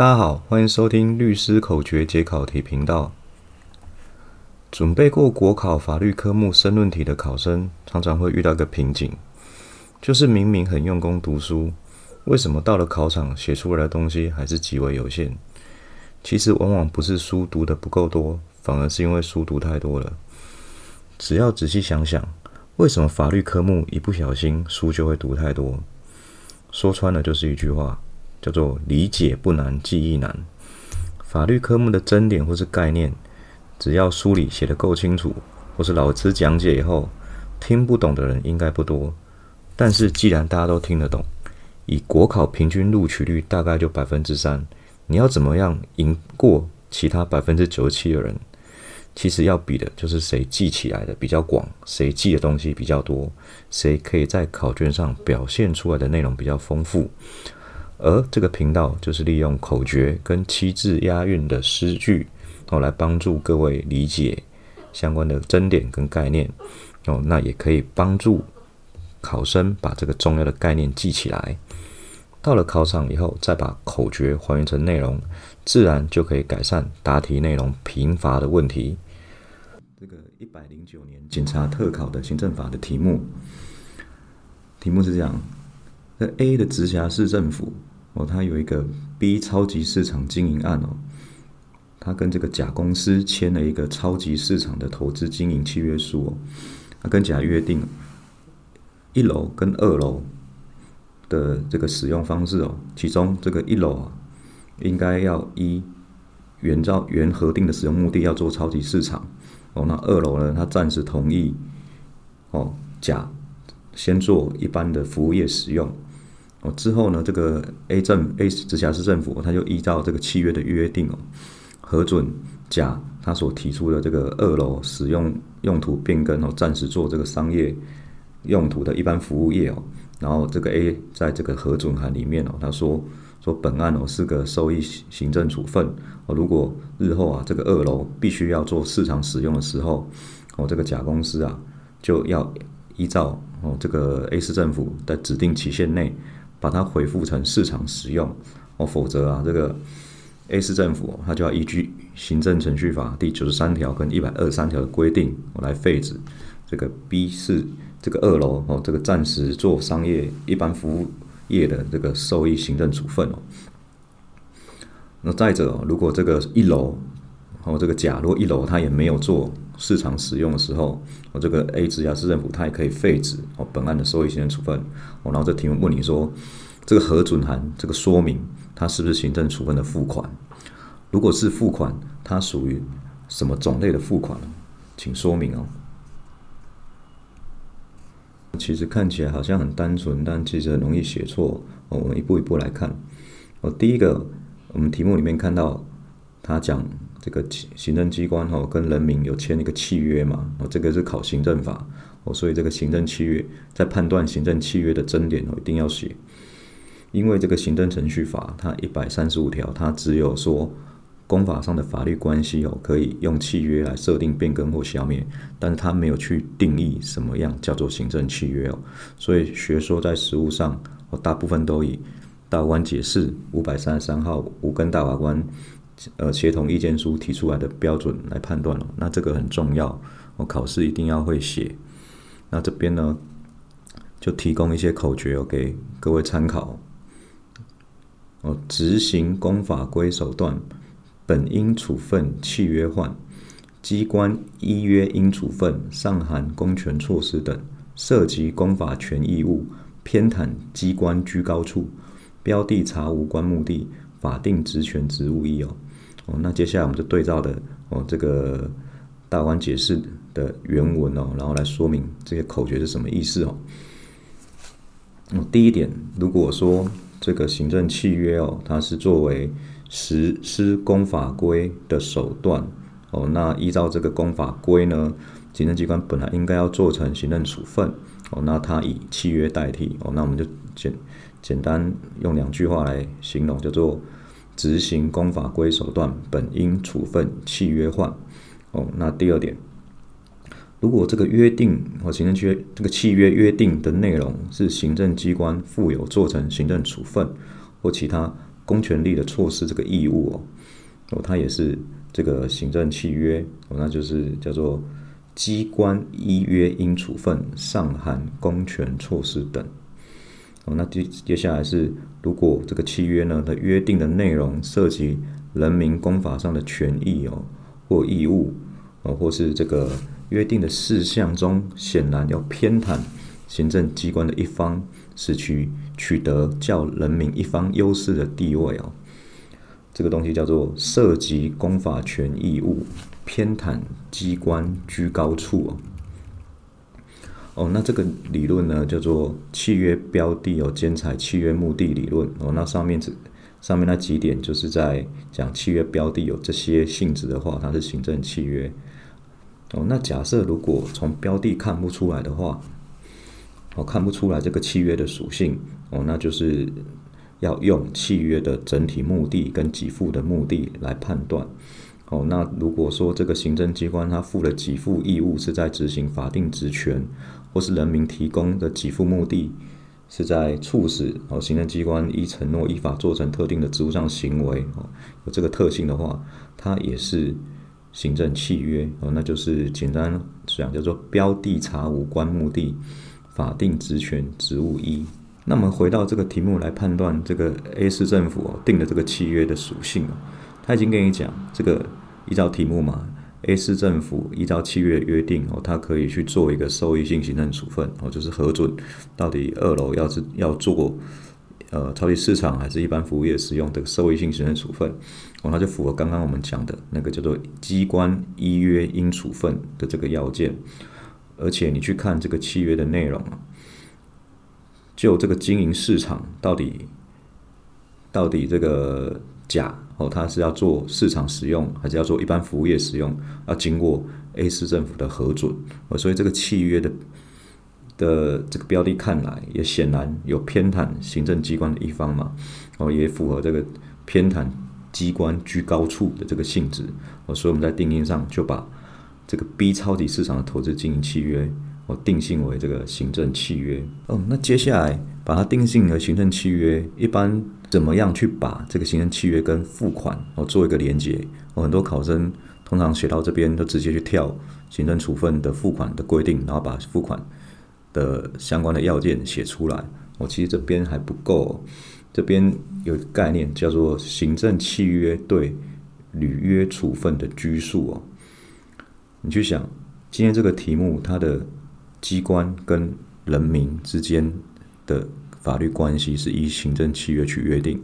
大家好，欢迎收听律师口诀解考题频道。准备过国考法律科目申论题的考生，常常会遇到一个瓶颈，就是明明很用功读书，为什么到了考场写出来的东西还是极为有限？其实往往不是书读的不够多，反而是因为书读太多了。只要仔细想想，为什么法律科目一不小心书就会读太多？说穿了就是一句话，叫做理解不难，记忆难。法律科目的真点或是概念，只要书里写的够清楚，或是老师讲解以后，听不懂的人应该不多。但是既然大家都听得懂，以国考平均录取率大概就百分之三，你要怎么样赢过其他百分之九十七的人？其实要比的就是谁记起来的比较广，谁记的东西比较多，谁可以在考卷上表现出来的内容比较丰富。而这个频道就是利用口诀跟七字押韵的诗句哦，来帮助各位理解相关的真点跟概念哦，那也可以帮助考生把这个重要的概念记起来。到了考场以后，再把口诀还原成内容，自然就可以改善答题内容贫乏的问题。这个一百零九年警察特考的行政法的题目，题目是这样：那 A 的直辖市政府哦，他有一个 B 超级市场经营案哦，他跟这个甲公司签了一个超级市场的投资经营契约书哦，他跟甲约定一楼跟二楼。的这个使用方式哦，其中这个一楼啊，应该要依原照原核定的使用目的要做超级市场哦。那二楼呢，他暂时同意哦，甲先做一般的服务业使用哦。之后呢，这个 A 政 A 直辖市政府他就依照这个契约的约定哦，核准甲他所提出的这个二楼使用用途变更哦，暂时做这个商业用途的一般服务业哦。然后这个 A 在这个核准函里面哦，他说说本案哦是个受益行政处分哦，如果日后啊这个二楼必须要做市场使用的时候，哦这个甲公司啊就要依照哦这个 A 市政府的指定期限内把它回复成市场使用哦，否则啊这个 A 市政府他就要依据行政程序法第九十三条跟一百二十三条的规定我来废止这个 B 市。这个二楼哦，这个暂时做商业一般服务业的这个受益行政处分哦。那再者，如果这个一楼哦，这个甲如一楼他也没有做市场使用的时候，哦，这个 A 直辖市政府他也可以废止哦本案的受益行政处分哦。然后这题目问你说，这个核准函这个说明它是不是行政处分的付款？如果是付款，它属于什么种类的付款请说明哦。其实看起来好像很单纯，但其实很容易写错。我们一步一步来看。哦，第一个，我们题目里面看到他讲这个行政机关哦跟人民有签一个契约嘛。哦，这个是考行政法。哦，所以这个行政契约在判断行政契约的真点哦，一定要写。因为这个行政程序法它一百三十五条，它只有说。公法上的法律关系哦，可以用契约来设定变更或消灭，但是它没有去定义什么样叫做行政契约哦，所以学说在实务上，哦大部分都以大法官解释五百三十三号五根大法官呃协同意见书提出来的标准来判断了，那这个很重要，我考试一定要会写。那这边呢，就提供一些口诀哦给各位参考哦，执行公法规手段。本应处分契约换，机关依约应处分上含公权措施等，涉及公法权义务，偏袒机关居高处，标的查无关目的，法定职权职务义哦。哦，那接下来我们就对照的哦这个大官解释的原文哦，然后来说明这些口诀是什么意思哦。哦，第一点，如果说这个行政契约哦，它是作为实施公法规的手段哦，那依照这个公法规呢，行政机关本来应该要做成行政处分哦，那他以契约代替哦，那我们就简简单用两句话来形容，叫做执行公法规手段本应处分契约换哦。那第二点，如果这个约定或行政契约这个契约约定的内容是行政机关负有做成行政处分或其他。公权力的措施这个义务哦，哦，它也是这个行政契约哦，那就是叫做机关依约应处分，上含公权措施等。那接接下来是，如果这个契约呢的约定的内容涉及人民公法上的权益哦或义务哦，或是这个约定的事项中显然要偏袒行政机关的一方，使其取得较人民一方优势的地位哦，这个东西叫做涉及公法权义务，偏袒机关居高处哦。哦，那这个理论呢，叫做契约标的有兼采契约目的理论。哦，那上面这上面那几点就是在讲契约标的有这些性质的话，它是行政契约。哦，那假设如果从标的看不出来的话，哦，看不出来这个契约的属性，哦，那就是要用契约的整体目的跟给付的目的来判断。哦，那如果说这个行政机关它负了给付义务是在执行法定职权。或是人民提供的给付目的是在促使哦行政机关依承诺依法做成特定的职务上行为哦有这个特性的话，它也是行政契约哦，那就是简单讲叫做标的查无关目的法定职权职务一。那么回到这个题目来判断这个 A 市政府哦定的这个契约的属性哦，他已经跟你讲这个依照题目嘛。A 市政府依照契约约定哦，它可以去做一个受益性行政处分哦，就是核准到底二楼要是要做呃超级市场还是一般服务业使用的受益性行政处分哦，它就符合刚刚我们讲的那个叫做机关依约应处分的这个要件，而且你去看这个契约的内容啊，就这个经营市场到底到底这个甲。哦，它是要做市场使用，还是要做一般服务业使用？要经过 A 市政府的核准。哦，所以这个契约的的这个标的看来，也显然有偏袒行政机关的一方嘛。哦，也符合这个偏袒机关居高处的这个性质。哦，所以我们在定义上就把这个 B 超级市场的投资经营契约，哦，定性为这个行政契约。哦，那接下来把它定性为行政契约，一般。怎么样去把这个行政契约跟付款哦做一个连接？哦，很多考生通常写到这边都直接去跳行政处分的付款的规定，然后把付款的相关的要件写出来。哦，其实这边还不够，这边有概念叫做行政契约对履约处分的拘束哦。你去想，今天这个题目它的机关跟人民之间的。法律关系是依行政契约去约定，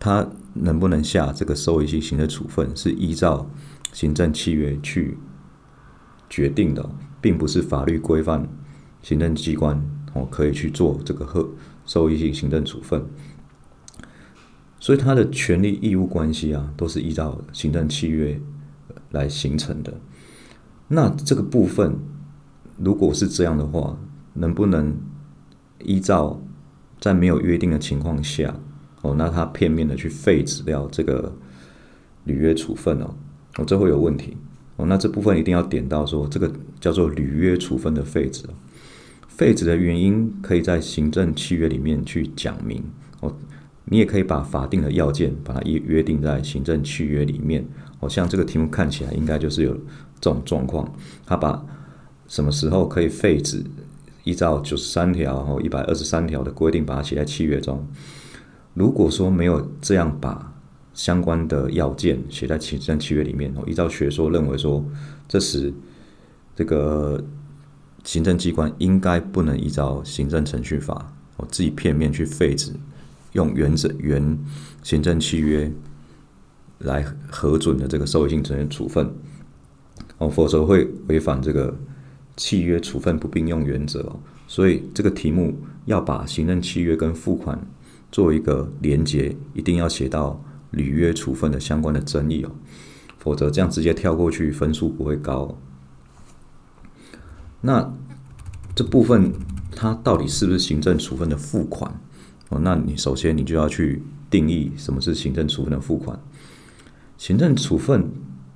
他能不能下这个受益性行政处分，是依照行政契约去决定的，并不是法律规范行政机关哦可以去做这个受受益性行政处分，所以他的权利义务关系啊，都是依照行政契约来形成的。那这个部分如果是这样的话，能不能依照？在没有约定的情况下，哦，那他片面的去废止掉这个履约处分哦，哦，这会有问题哦。那这部分一定要点到说，这个叫做履约处分的废止，废止的原因可以在行政契约里面去讲明哦。你也可以把法定的要件把它约约定在行政契约里面。哦，像这个题目看起来应该就是有这种状况，他把什么时候可以废止？依照九十三条和一百二十三条的规定，把它写在契约中。如果说没有这样把相关的要件写在行政契约里面，哦，依照学说认为说，这时这个行政机关应该不能依照行政程序法，哦，自己片面去废止，用原则原行政契约来核准的这个受益性责任处分，哦，否则会违反这个。契约处分不并用原则，所以这个题目要把行政契约跟付款做一个连结，一定要写到履约处分的相关的争议哦，否则这样直接跳过去分数不会高。那这部分它到底是不是行政处分的付款哦？那你首先你就要去定义什么是行政处分的付款。行政处分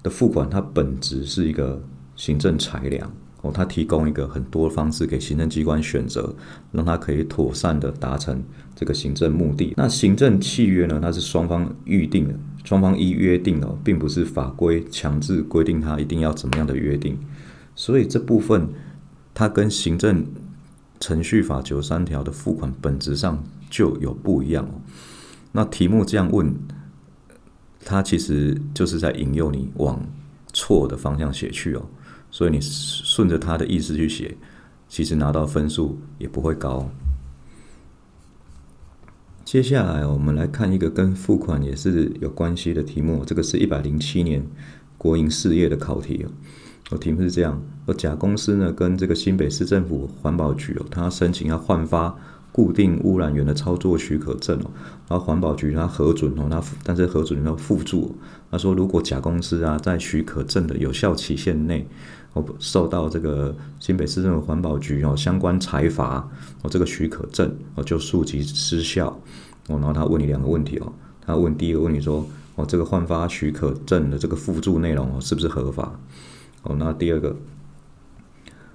的付款它本质是一个行政裁量。哦，它提供一个很多方式给行政机关选择，让它可以妥善的达成这个行政目的。那行政契约呢，它是双方预定的，双方依约定哦，并不是法规强制规定它一定要怎么样的约定。所以这部分它跟行政程序法九十三条的付款本质上就有不一样哦。那题目这样问，它其实就是在引诱你往错的方向写去哦。所以你顺着他的意思去写，其实拿到分数也不会高。接下来我们来看一个跟付款也是有关系的题目，这个是一百零七年国营事业的考题哦。我题目是这样：，而甲公司呢跟这个新北市政府环保局哦，他申请要换发固定污染源的操作许可证哦，然后环保局他核准哦，那但是核准要附注，他说如果甲公司啊在许可证的有效期限内。哦，受到这个新北市政府环保局哦相关裁罚哦，这个许可证哦就溯及失效哦。然后他问你两个问题哦，他问第一个问题说哦，这个换发许可证的这个附注内容哦是不是合法？哦，那第二个，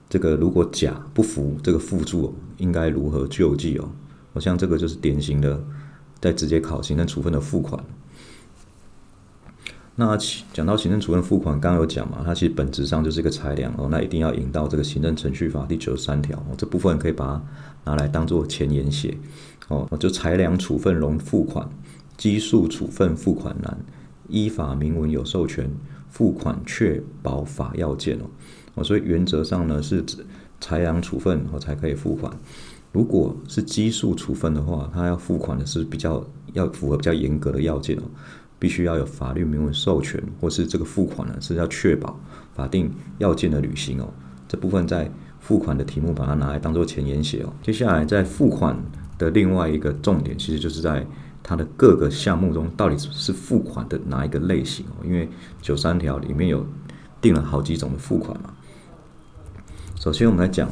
这个如果甲不服这个附注，应该如何救济哦？我像这个就是典型的在直接考行政处分的付款。那讲到行政处分付款，刚刚有讲嘛，它其实本质上就是一个裁量哦，那一定要引到这个行政程序法第九十三条哦，这部分可以把它拿来当做前言写哦，就裁量处分容付款，基数处分付款难，依法明文有授权，付款确保法要件哦，哦，所以原则上呢是指裁量处分哦才可以付款，如果是基数处分的话，它要付款的是比较要符合比较严格的要件哦。必须要有法律明文授权，或是这个付款呢是要确保法定要件的履行哦。这部分在付款的题目把它拿来当做前言写哦。接下来在付款的另外一个重点，其实就是在它的各个项目中到底是付款的哪一个类型哦。因为九三条里面有定了好几种的付款嘛。首先我们来讲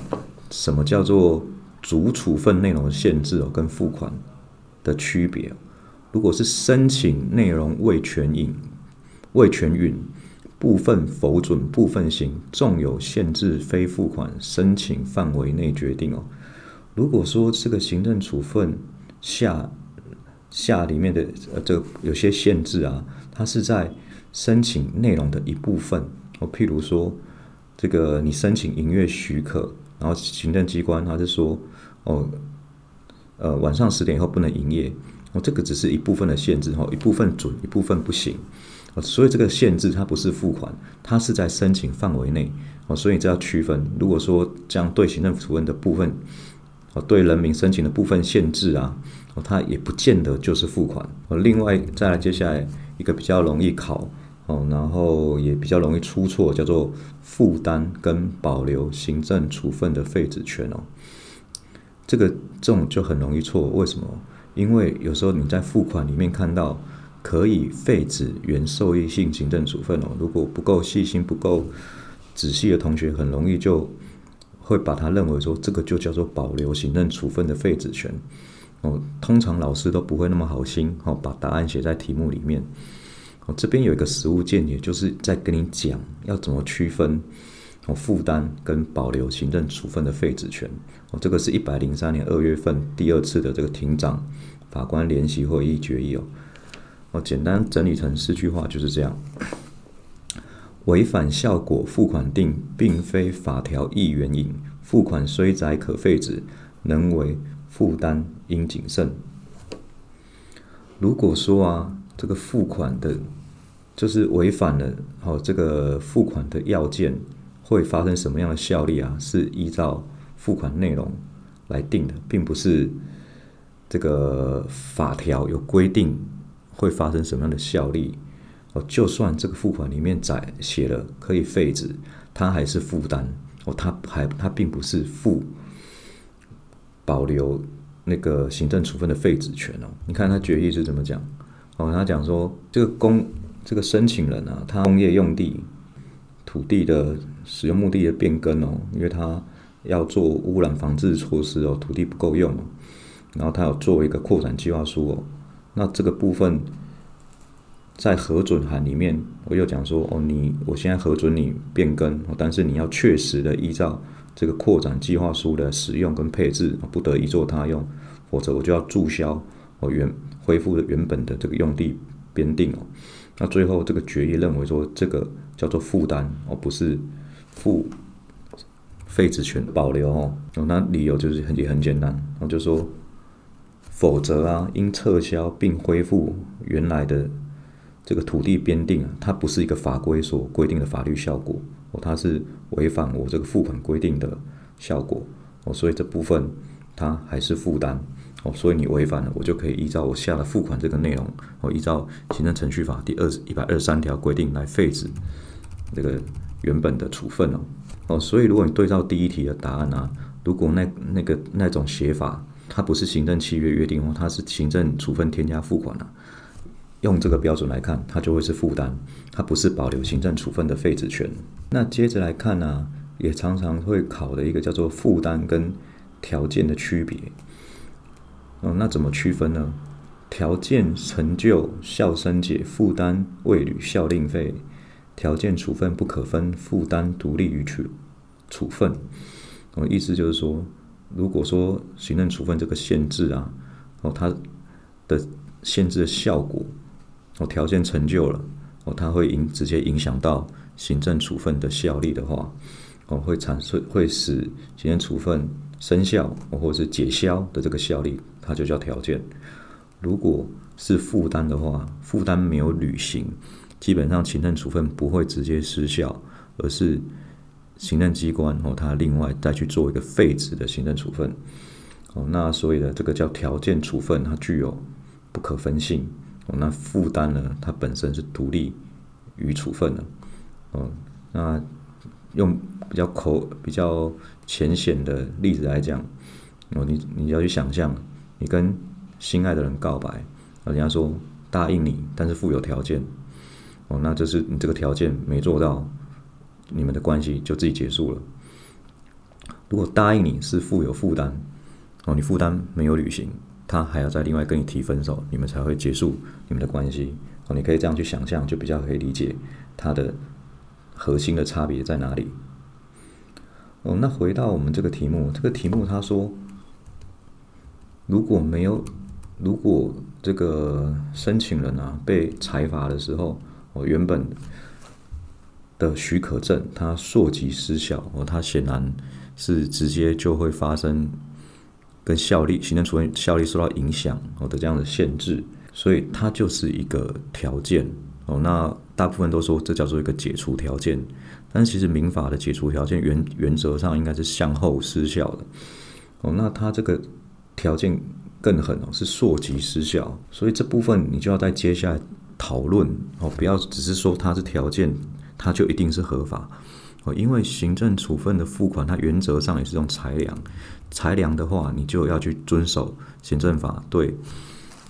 什么叫做主处分内容的限制哦，跟付款的区别。如果是申请内容未全允、未全允，部分否准、部分行，纵有限制，非付款申请范围内决定哦。如果说这个行政处分下下里面的呃，这个有些限制啊，它是在申请内容的一部分哦。譬如说，这个你申请营业许可，然后行政机关它是说哦，呃，晚上十点以后不能营业。哦，这个只是一部分的限制哈，一部分准，一部分不行。哦，所以这个限制它不是付款，它是在申请范围内。哦，所以这要区分。如果说这样对行政处分的部分，哦，对人民申请的部分限制啊，哦，它也不见得就是付款。哦，另外再来接下来一个比较容易考哦，然后也比较容易出错，叫做负担跟保留行政处分的废止权哦。这个这种就很容易错，为什么？因为有时候你在付款里面看到可以废止原受益性行政处分哦，如果不够细心、不够仔细的同学，很容易就会把它认为说这个就叫做保留行政处分的废止权哦。通常老师都不会那么好心哦，把答案写在题目里面哦。这边有一个实物见解，就是在跟你讲要怎么区分哦负担跟保留行政处分的废止权。哦这个是一百零三年二月份第二次的这个庭长法官联席会议决议哦。我简单整理成四句话，就是这样：违反效果付款定，并非法条意原引，付款虽载可废止，能为负担应谨慎。如果说啊，这个付款的，就是违反了哦，这个付款的要件，会发生什么样的效力啊？是依照。付款内容来定的，并不是这个法条有规定会发生什么样的效力哦。就算这个付款里面载写了可以废止，它还是负担哦，它还它并不是负保留那个行政处分的废止权哦。你看他决议是怎么讲哦？他讲说这个公这个申请人啊，他工业用地土地的使用目的的变更哦，因为它。要做污染防治措施哦，土地不够用，然后它要做一个扩展计划书哦，那这个部分在核准函里面，我又讲说，哦，你我现在核准你变更，但是你要确实的依照这个扩展计划书的使用跟配置，不得一做他用，否则我就要注销我原恢复的原本的这个用地编定哦。那最后这个决议认为说，这个叫做负担，而不是负废止权保留哦。那理由就是很也很简单，然后就说，否则啊，应撤销并恢复原来的。这个土地编定啊，它不是一个法规所规定的法律效果哦，它是违反我这个付款规定的效果哦，所以这部分它还是负担哦，所以你违反了，我就可以依照我下的付款这个内容哦，依照行政程序法第二一百二十三条规定来废止这个原本的处分哦哦，所以如果你对照第一题的答案啊，如果那那个那种写法它不是行政契约约定哦，它是行政处分添加付款啊。用这个标准来看，它就会是负担，它不是保留行政处分的废止权。那接着来看呢，也常常会考的一个叫做负担跟条件的区别。哦，那怎么区分呢？条件成就效生解，负担未履效令费。条件处分不可分，负担独立于处处分。哦，意思就是说，如果说行政处分这个限制啊，哦，它的限制的效果。哦，条件成就了，哦，它会影直接影响到行政处分的效力的话，哦，会产生会使行政处分生效，或者是解消的这个效力，它就叫条件。如果是负担的话，负担没有履行，基本上行政处分不会直接失效，而是行政机关哦，它另外再去做一个废止的行政处分。哦，那所以呢这个叫条件处分，它具有不可分性。哦，那负担呢？它本身是独立于处分的。哦，那用比较口比较浅显的例子来讲，哦，你你要去想象，你跟心爱的人告白，人家说答应你，但是附有条件。哦，那就是你这个条件没做到，你们的关系就自己结束了。如果答应你是负有负担，哦，你负担没有履行。他还要再另外跟你提分手，你们才会结束你们的关系哦。你可以这样去想象，就比较可以理解他的核心的差别在哪里。哦，那回到我们这个题目，这个题目他说，如果没有，如果这个申请人啊被裁罚的时候，哦，原本的许可证它溯及失效，哦，它显然是直接就会发生。跟效力、行政处分效力受到影响哦的这样的限制，所以它就是一个条件哦。那大部分都说这叫做一个解除条件，但其实民法的解除条件原原则上应该是向后失效的哦。那它这个条件更狠哦，是溯及失效，所以这部分你就要在接下来讨论哦，不要只是说它是条件，它就一定是合法。哦，因为行政处分的付款，它原则上也是用裁量，裁量的话，你就要去遵守行政法对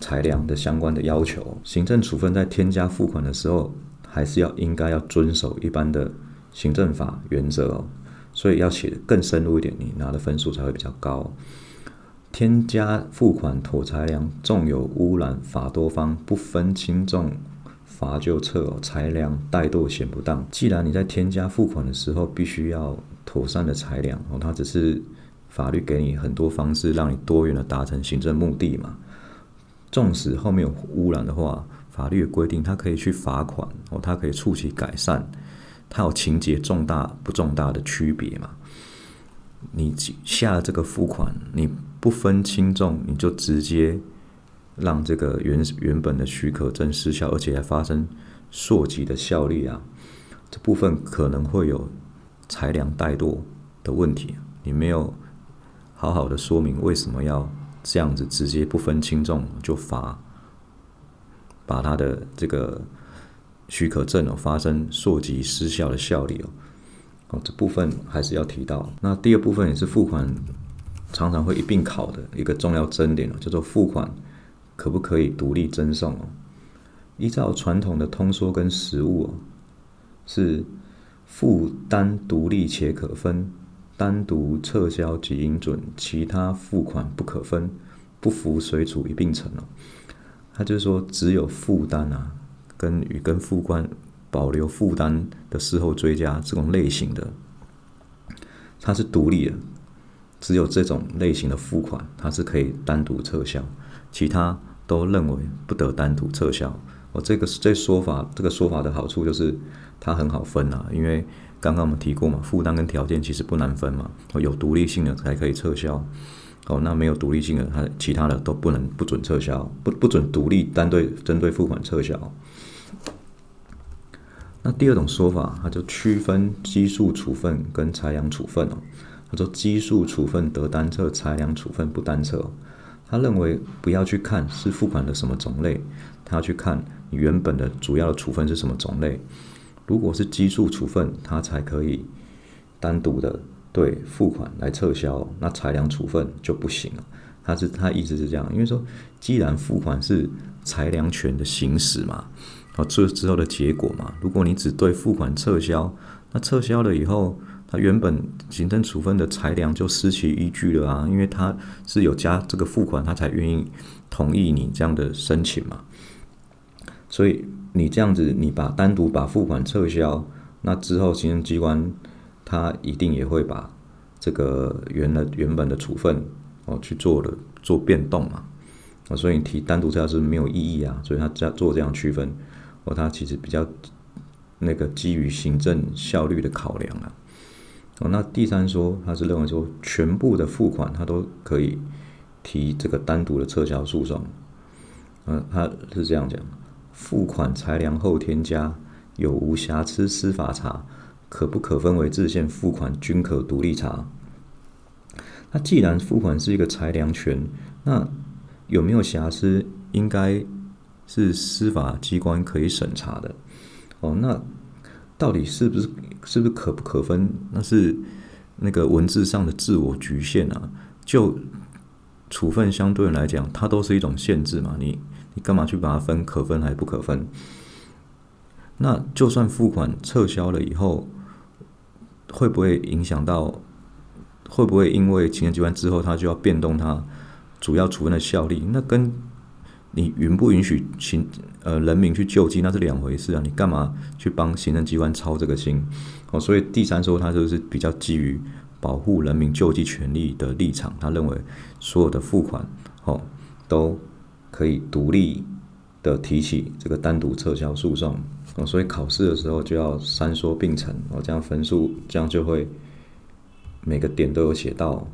裁量的相关的要求。行政处分在添加付款的时候，还是要应该要遵守一般的行政法原则哦。所以要写的更深入一点，你拿的分数才会比较高。添加付款妥裁量，纵有污染，法多方不分轻重。罚就撤哦，裁量怠惰显不当。既然你在添加付款的时候必须要妥善的裁量哦，它只是法律给你很多方式让你多元的达成行政目的嘛。纵使后面有污染的话，法律规定它可以去罚款哦，它可以促其改善，它有情节重大不重大的区别嘛。你下这个付款，你不分轻重，你就直接。让这个原原本的许可证失效，而且还发生溯及的效力啊，这部分可能会有裁量怠惰的问题。你没有好好的说明为什么要这样子直接不分轻重就罚，把他的这个许可证哦发生溯及失效的效力哦，哦这部分还是要提到。那第二部分也是付款常常会一并考的一个重要争点哦，叫做付款。可不可以独立赠送哦？依照传统的通说跟实务哦，是负担独立且可分，单独撤销即应准，其他付款不可分，不服随处一并成哦。他就是说，只有负担啊，跟与跟副官保留负担的事后追加这种类型的，它是独立的，只有这种类型的付款它是可以单独撤销，其他都认为不得单独撤销。我这个这说法，这个说法的好处就是它很好分啊，因为刚刚我们提过嘛，负担跟条件其实不难分嘛，哦有独立性的才可以撤销。哦，那没有独立性的，它其他的都不能不准撤销，不不准独立单对针对付款撤销。那第二种说法，它就区分基数处分跟裁量处分哦。他说基数处分得单撤，裁量处分不单撤。他认为不要去看是付款的什么种类，他要去看你原本的主要的处分是什么种类。如果是基数处分，它才可以单独的对付款来撤销，那裁量处分就不行了。他是他意思是这样，因为说既然付款是裁量权的行使嘛。哦，这之后的结果嘛，如果你只对付款撤销，那撤销了以后，他原本行政处分的裁量就失其依据了啊，因为他是有加这个付款，他才愿意同意你这样的申请嘛。所以你这样子，你把单独把付款撤销，那之后行政机关他一定也会把这个原来原本的处分哦去做了做变动嘛。啊，所以你提单独撤销是没有意义啊，所以他这样做这样区分。哦，他其实比较那个基于行政效率的考量啊。哦，那第三说，他是认为说全部的付款他都可以提这个单独的撤销诉讼。嗯，他是这样讲：付款裁量后添加有无瑕疵，司法查可不可分为自限付款均可独立查。那既然付款是一个裁量权，那有没有瑕疵应该？是司法机关可以审查的，哦，那到底是不是是不是可不可分？那是那个文字上的自我局限啊。就处分相对来讲，它都是一种限制嘛。你你干嘛去把它分可分还不可分？那就算付款撤销了以后，会不会影响到？会不会因为行政机关之后，它就要变动它主要处分的效力？那跟你允不允许行呃人民去救济，那是两回事啊！你干嘛去帮行政机关操这个心？哦，所以第三说他就是比较基于保护人民救济权利的立场，他认为所有的付款哦都可以独立的提起这个单独撤销诉讼哦，所以考试的时候就要三说并成哦，这样分数这样就会每个点都有写到。